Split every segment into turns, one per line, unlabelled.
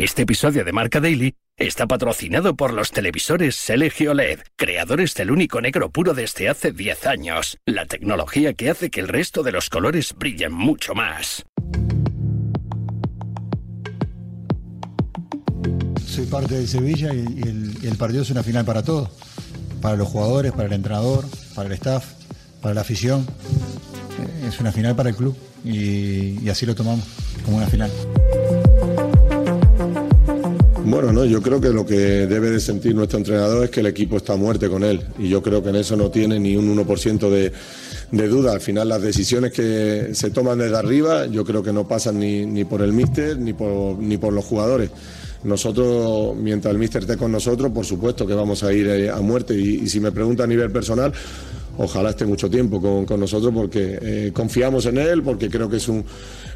Este episodio de Marca Daily está patrocinado por los televisores Selegio LED, creadores del único negro puro desde hace 10 años. La tecnología que hace que el resto de los colores brillen mucho más.
Soy parte de Sevilla y, el, partido es una final para todos. Para los jugadores, para el entrenador, para el staff, para la afición. Es una final para el club y así lo tomamos, como una final.
Bueno, no, yo creo que lo que debe de sentir nuestro entrenador es que el equipo está a muerte con él y yo creo que en eso no tiene ni un 1% de, de duda. Al final las decisiones que se toman desde arriba yo creo que no pasan ni, por el míster ni por, ni por los jugadores. Nosotros, mientras el míster esté con nosotros, por supuesto que vamos a ir eh, a muerte y, y si me pregunta a nivel personal, ojalá esté mucho tiempo con, nosotros porque eh, confiamos en él, porque creo que es un,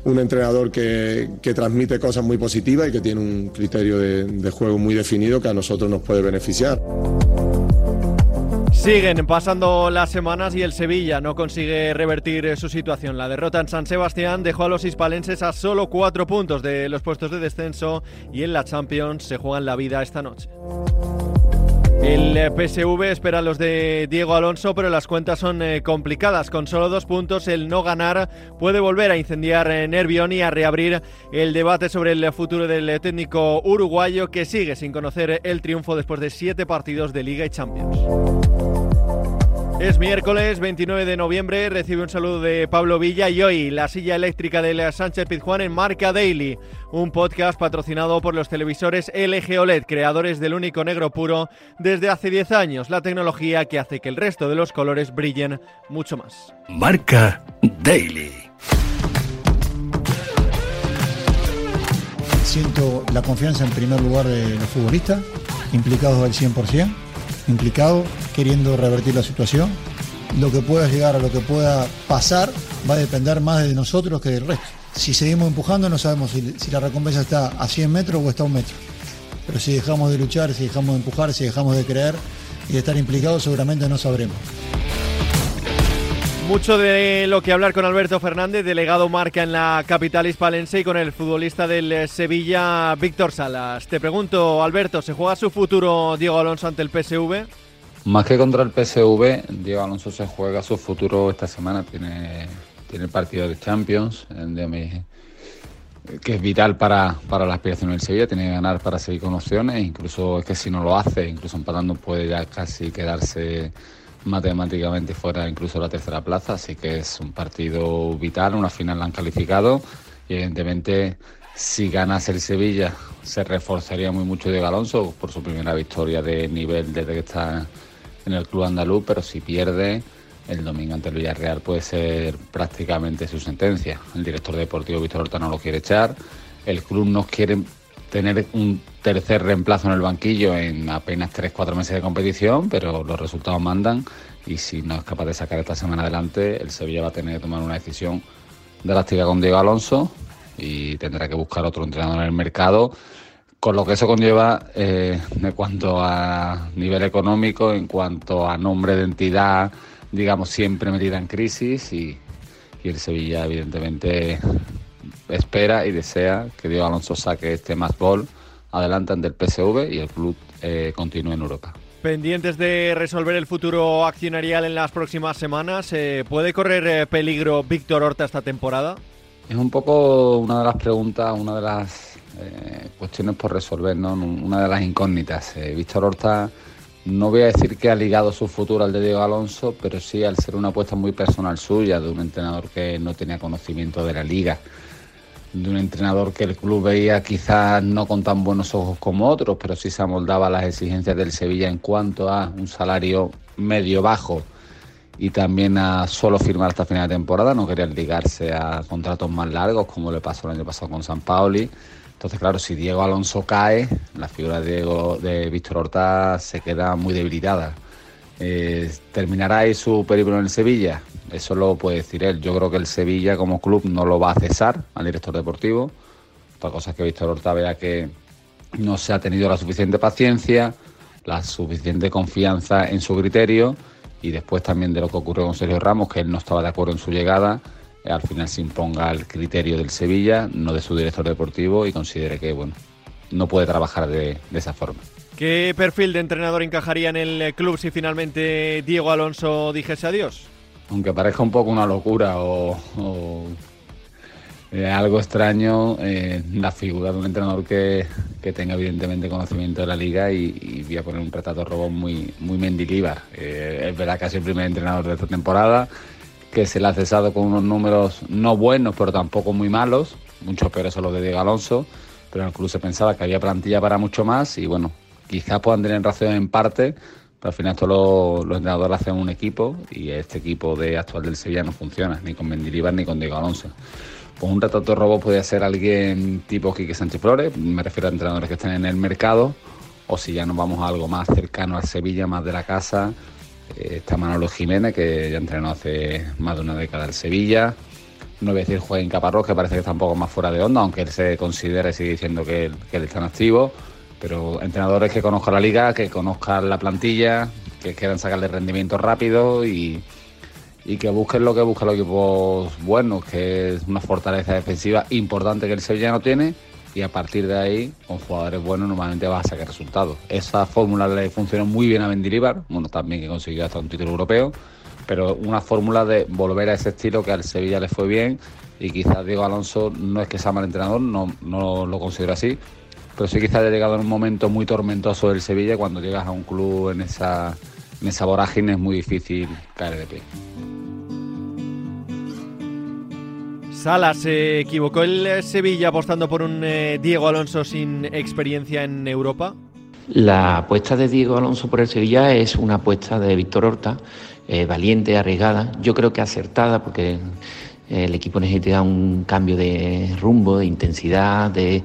entrenador que, transmite cosas muy positivas y que tiene un criterio de, juego muy definido que a nosotros nos puede beneficiar.
Siguen pasando las semanas y el Sevilla no consigue revertir su situación. La derrota en San Sebastián dejó a los hispalenses a solo cuatro puntos de los puestos de descenso y en la Champions se juegan la vida esta noche. El eh, PSV espera a los de Diego Alonso, pero las cuentas son eh, complicadas. Con solo dos puntos, el no ganar puede volver a incendiar eh, Nervión y a reabrir el debate sobre el futuro del técnico uruguayo que sigue sin conocer el triunfo después de siete partidos de Liga y Champions. Es miércoles 29 de noviembre, recibe un saludo de Pablo Villa y hoy la silla eléctrica de Sánchez Pizjuán en Marca Daily, un podcast patrocinado por los televisores LG OLED, creadores del único negro puro desde hace 10 años, la tecnología que hace que el resto de los colores brillen mucho más.
Marca Daily.
Siento la confianza en primer lugar de los futbolistas, implicados al 100% implicado, queriendo revertir la situación. Lo que pueda llegar a lo que pueda pasar va a depender más de nosotros que del resto. Si seguimos empujando no sabemos si, la recompensa está a 100 metros o está a un metro. Pero si dejamos de luchar, si dejamos de empujar, si dejamos de creer y de estar implicados, seguramente no sabremos.
Mucho de lo que hablar con Alberto Fernández, delegado marca en la capital hispalense y con el futbolista del Sevilla, Víctor Salas. Te pregunto, Alberto, ¿se juega su futuro Diego Alonso ante el PSV?
Más que contra el PSV, Diego Alonso se juega su futuro esta semana. Tiene, tiene el partido de Champions, que es vital para, para la aspiración del Sevilla. Tiene que ganar para seguir con opciones. Incluso es que si no lo hace, incluso empatando, puede ya casi quedarse matemáticamente fuera incluso la tercera plaza, así que es un partido vital, una final la han calificado y evidentemente si ganase el Sevilla se reforzaría muy mucho de Alonso por su primera victoria de nivel desde que está en el club andaluz, pero si pierde el domingo ante el Villarreal puede ser prácticamente su sentencia. El director deportivo Víctor Horta no lo quiere echar, el club no quiere tener un tercer reemplazo en el banquillo en apenas 3-4 meses de competición, pero los resultados mandan y si no es capaz de sacar esta semana adelante, el Sevilla va a tener que tomar una decisión drástica con Diego Alonso y tendrá que buscar otro entrenador en el mercado, con lo que eso conlleva eh, en cuanto a nivel económico, en cuanto a nombre de entidad, digamos, siempre metida en crisis y, y el Sevilla evidentemente espera y desea que Diego Alonso saque este más gol adelante ante el PSV y el club eh, continúe en Europa.
Pendientes de resolver el futuro accionarial en las próximas semanas, eh, ¿puede correr eh, peligro Víctor Horta esta temporada?
Es un poco una de las preguntas, una de las cuestiones por resolver, ¿no? una de las incógnitas. Víctor Horta, no voy a decir que ha ligado su futuro al de Diego Alonso, pero sí al ser una apuesta muy personal suya, de un entrenador que no tenía conocimiento de la liga de un entrenador que el club veía quizás no con tan buenos ojos como otros, pero sí se amoldaba las exigencias del Sevilla en cuanto a un salario medio bajo y también a solo firmar hasta final de temporada, no quería ligarse a contratos más largos como le pasó el año pasado con San Pauli. Entonces, claro, si Diego Alonso cae, la figura de, Diego, de Víctor Horta se queda muy debilitada. Eh, ¿Terminará ahí su periplo en el Sevilla? Eso lo puede decir él. Yo creo que el Sevilla como club no lo va a cesar al director deportivo. Otra cosa es que Víctor Horta vea que no se ha tenido la suficiente paciencia, la suficiente confianza en su criterio y después también de lo que ocurrió con Sergio Ramos, que él no estaba de acuerdo en su llegada, al final se imponga el criterio del Sevilla, no de su director deportivo y considere que bueno no puede trabajar de, esa forma.
¿Qué perfil de entrenador encajaría en el club si finalmente Diego Alonso dijese adiós?
Aunque parezca un poco una locura o, eh, algo extraño, eh, la figura de un entrenador que, tenga evidentemente conocimiento de la liga y, voy a poner un retrato robot muy, muy Mendilibar. Eh, es verdad que ha sido el primer entrenador de esta temporada, que se le ha cesado con unos números no buenos, pero tampoco muy malos, muchos peores son los de Diego Alonso, pero en el club se pensaba que había plantilla para mucho más y bueno, quizás puedan tener razón en parte, pero al final todos los, entrenadores hacen un equipo y este equipo de actual del Sevilla no funciona, ni con Mendilibar ni con Diego Alonso. Pues un retrato robo podría ser alguien tipo Quique Sánchez Flores, me refiero a entrenadores que estén en el mercado, o si ya nos vamos a algo más cercano al Sevilla, más de la casa, eh, está Manolo Jiménez, que ya entrenó hace más de una década en Sevilla. No voy a decir Joaquín Caparrós, que parece que está un poco más fuera de onda, aunque él se considere y sigue diciendo que, que él está en activo. Pero entrenadores que conozcan la liga, que conozcan la plantilla, que quieran sacarle rendimiento rápido y, y que busquen lo que buscan los equipos buenos, que es una fortaleza defensiva importante que el Sevilla no tiene y a partir de ahí, con jugadores buenos, normalmente vas a sacar resultados. Esa fórmula le funcionó muy bien a Mendilibar, bueno, también que consiguió hasta un título europeo, pero una fórmula de volver a ese estilo que al Sevilla le fue bien y quizás Diego Alonso no es que sea mal entrenador, no, no lo considero así, pero sí quizás ha llegado en un momento muy tormentoso del Sevilla cuando llegas a un club en esa, en esa vorágine es muy difícil caer de pie.
Sala, ¿se equivocó el Sevilla apostando por un eh, Diego Alonso sin experiencia en Europa?
La apuesta de Diego Alonso por el Sevilla es una apuesta de Víctor Horta, eh, valiente, arriesgada, yo creo que acertada porque eh, el equipo necesita un cambio de rumbo, de intensidad, de,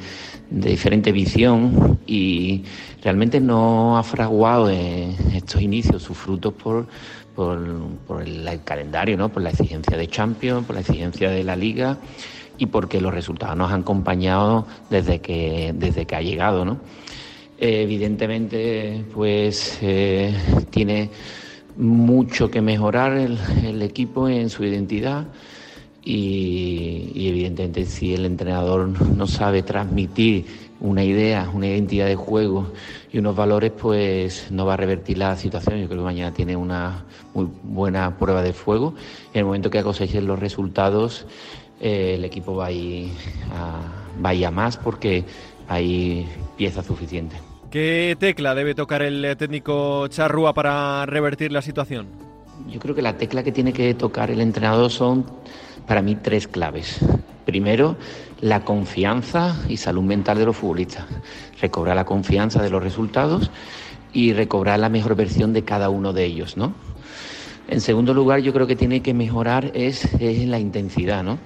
diferente visión y realmente no ha fraguado estos inicios sus frutos por, por, el, calendario, ¿no? por la exigencia de Champions, por la exigencia de la Liga y porque los resultados nos han acompañado desde que, desde que ha llegado. ¿no? evidentemente, pues eh, tiene mucho que mejorar el, equipo en su identidad y, y, evidentemente si el entrenador no sabe transmitir una idea, una identidad de juego y unos valores, pues no va a revertir la situación. Yo creo que mañana tiene una muy buena prueba de fuego. En el momento que cosechen los resultados, eh, el equipo va a, ir a, más porque hay pieza suficiente.
¿Qué tecla debe tocar el técnico Charrúa para revertir la situación?
Yo creo que la tecla que tiene que tocar el entrenador son, para mí, tres claves. Primero, la confianza y salud mental de los futbolistas. Recobrar la confianza de los resultados y recobrar la mejor versión de cada uno de ellos, ¿no? En segundo lugar, yo creo que tiene que mejorar es, la intensidad, ¿no?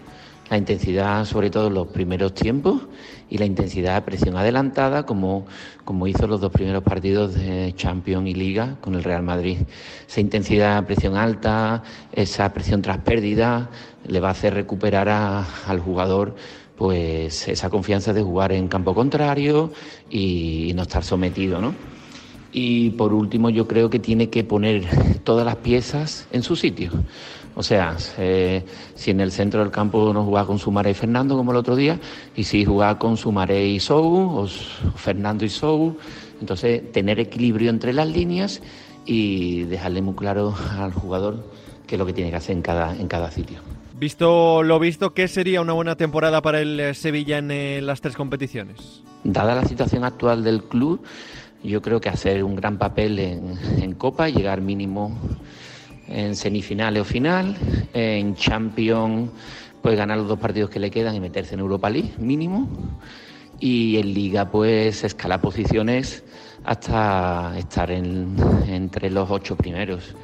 La intensidad, sobre todo en los primeros tiempos, y la intensidad de presión adelantada, como, como hizo los dos primeros partidos de Champions y Liga con el Real Madrid. Esa intensidad de presión alta, esa presión tras pérdida, le va a hacer recuperar al jugador pues esa confianza de jugar en campo contrario y, no estar sometido, ¿no? Y por último, yo creo que tiene que poner todas las piezas en su sitio. O sea, si en el centro del campo no juega con Sumaré y Fernando como el otro día, y si juega con Sumaré y Sou, o Fernando y Sou, entonces tener equilibrio entre las líneas y dejarle muy claro al jugador qué es lo que tiene que hacer en cada, en cada sitio.
Visto lo visto, ¿qué sería una buena temporada para el eh, Sevilla en eh, las tres competiciones?
Dada la situación actual del club, yo creo que hacer un gran papel en, en Copa, llegar mínimo en semifinales o final, en Champions pues ganar los dos partidos que le quedan y meterse en Europa League mínimo y en Liga pues escalar posiciones hasta estar entre los ocho primeros.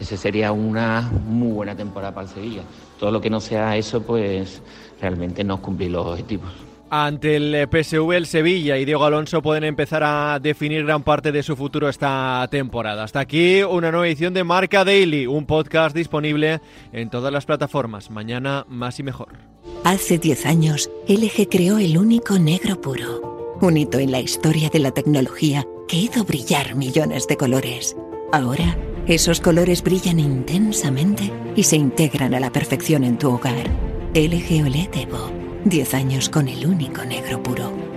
Esa sería una muy buena temporada para el Sevilla. Todo lo que no sea eso pues realmente no cumplir los objetivos.
Ante el eh, PSV, el Sevilla y Diego Alonso pueden empezar a definir gran parte de su futuro esta temporada. Hasta aquí una nueva edición de Marca Daily, un podcast disponible en todas las plataformas. Mañana más y mejor.
Hace 10 años, LG creó el único negro puro, un hito en la historia de la tecnología que hizo brillar millones de colores. Ahora, esos colores brillan intensamente y se integran a la perfección en tu hogar. LG OLED Evo 10 años con el único negro puro.